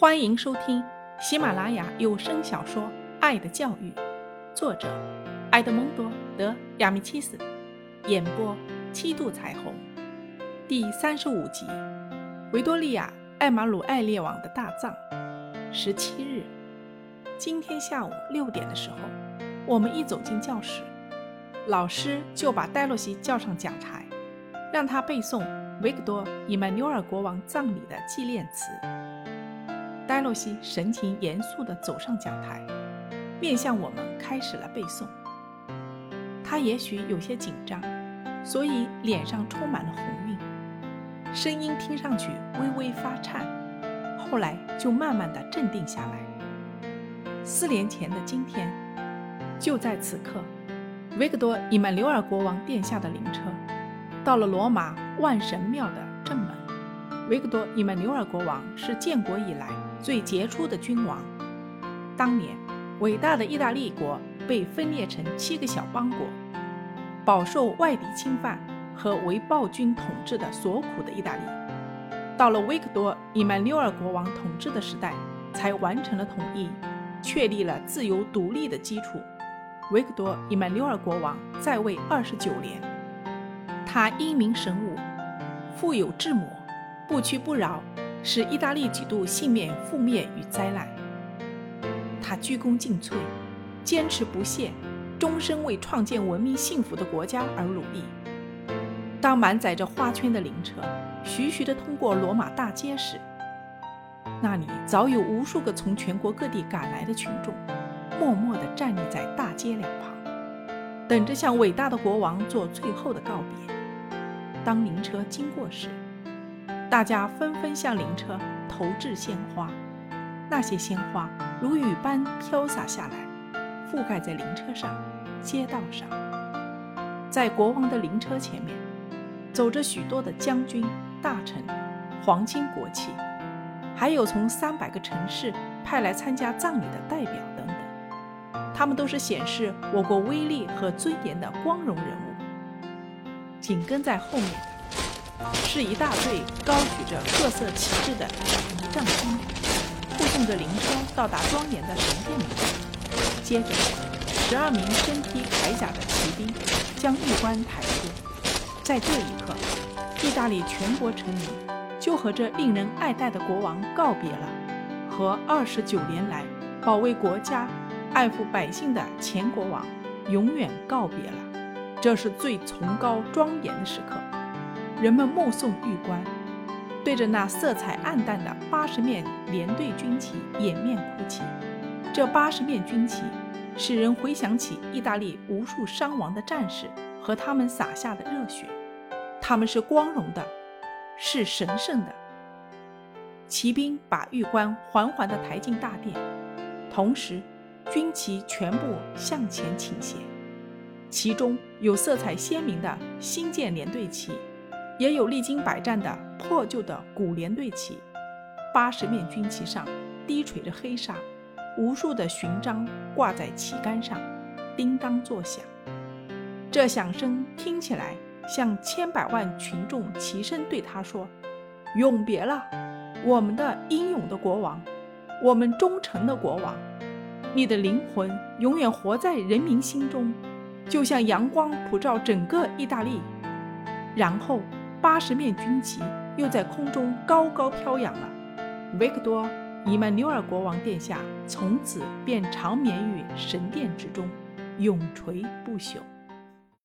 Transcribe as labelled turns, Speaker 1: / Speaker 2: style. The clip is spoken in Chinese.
Speaker 1: 欢迎收听喜马拉雅有声小说《爱的教育》，作者埃德蒙多·德亚米契斯，演播七度彩虹，第三十五集《维多利亚·艾马鲁艾列王的大葬》。十七日，今天下午六点的时候，我们一走进教室，老师就把戴洛西叫上讲台，让他背诵维克多·伊曼纽尔国王葬礼的纪念词。戴洛西神情严肃地走上讲台，面向我们开始了背诵。他也许有些紧张，所以脸上充满了红晕，声音听上去微微发颤。后来就慢慢地镇定下来。四年前的今天，就在此刻，维克多·伊曼纽尔国王殿下的灵车到了罗马万神庙的正门。维克多·伊曼纽尔国王是建国以来。最杰出的君王。当年，伟大的意大利国被分裂成七个小邦国，饱受外敌侵犯和为暴君统治的所苦的意大利，到了维克多·伊曼纽尔国王统治的时代，才完成了统一，确立了自由独立的基础。维克多·伊曼纽尔国王在位二十九年，他英明神武，富有智谋，不屈不挠。使意大利几度幸免覆灭与灾难，他鞠躬尽瘁，坚持不懈，终身为创建文明幸福的国家而努力。当满载着花圈的灵车徐徐地通过罗马大街时，那里早有无数个从全国各地赶来的群众，默默地站立在大街两旁，等着向伟大的国王做最后的告别。当灵车经过时，大家纷纷向灵车投掷鲜花，那些鲜花如雨般飘洒下来，覆盖在灵车上、街道上。在国王的灵车前面，走着许多的将军、大臣、皇亲国戚，还有从三百个城市派来参加葬礼的代表等等。他们都是显示我国威力和尊严的光荣人物。紧跟在后面。是一大队高举着各色旗帜的仪仗兵，护送着灵车到达庄严的神殿里。接着，十二名身披铠甲的骑兵将玉棺抬出。在这一刻，意大利全国臣民就和这令人爱戴的国王告别了，和二十九年来保卫国家、爱护百姓的前国王永远告别了。这是最崇高庄严的时刻。人们目送玉棺，对着那色彩暗淡的八十面连队军旗掩面哭泣。这八十面军旗使人回想起意大利无数伤亡的战士和他们洒下的热血。他们是光荣的，是神圣的。骑兵把玉冠缓缓地抬进大殿，同时军旗全部向前倾斜，其中有色彩鲜明的新建连队旗。也有历经百战的破旧的古连队旗，八十面军旗上低垂着黑纱，无数的勋章挂在旗杆上，叮当作响。这响声听起来像千百万群众齐声对他说：“永别了，我们的英勇的国王，我们忠诚的国王，你的灵魂永远活在人民心中，就像阳光普照整个意大利。”然后。八十面军旗又在空中高高飘扬了。维克多·伊曼纽尔国王殿下从此便长眠于神殿之中，永垂不朽。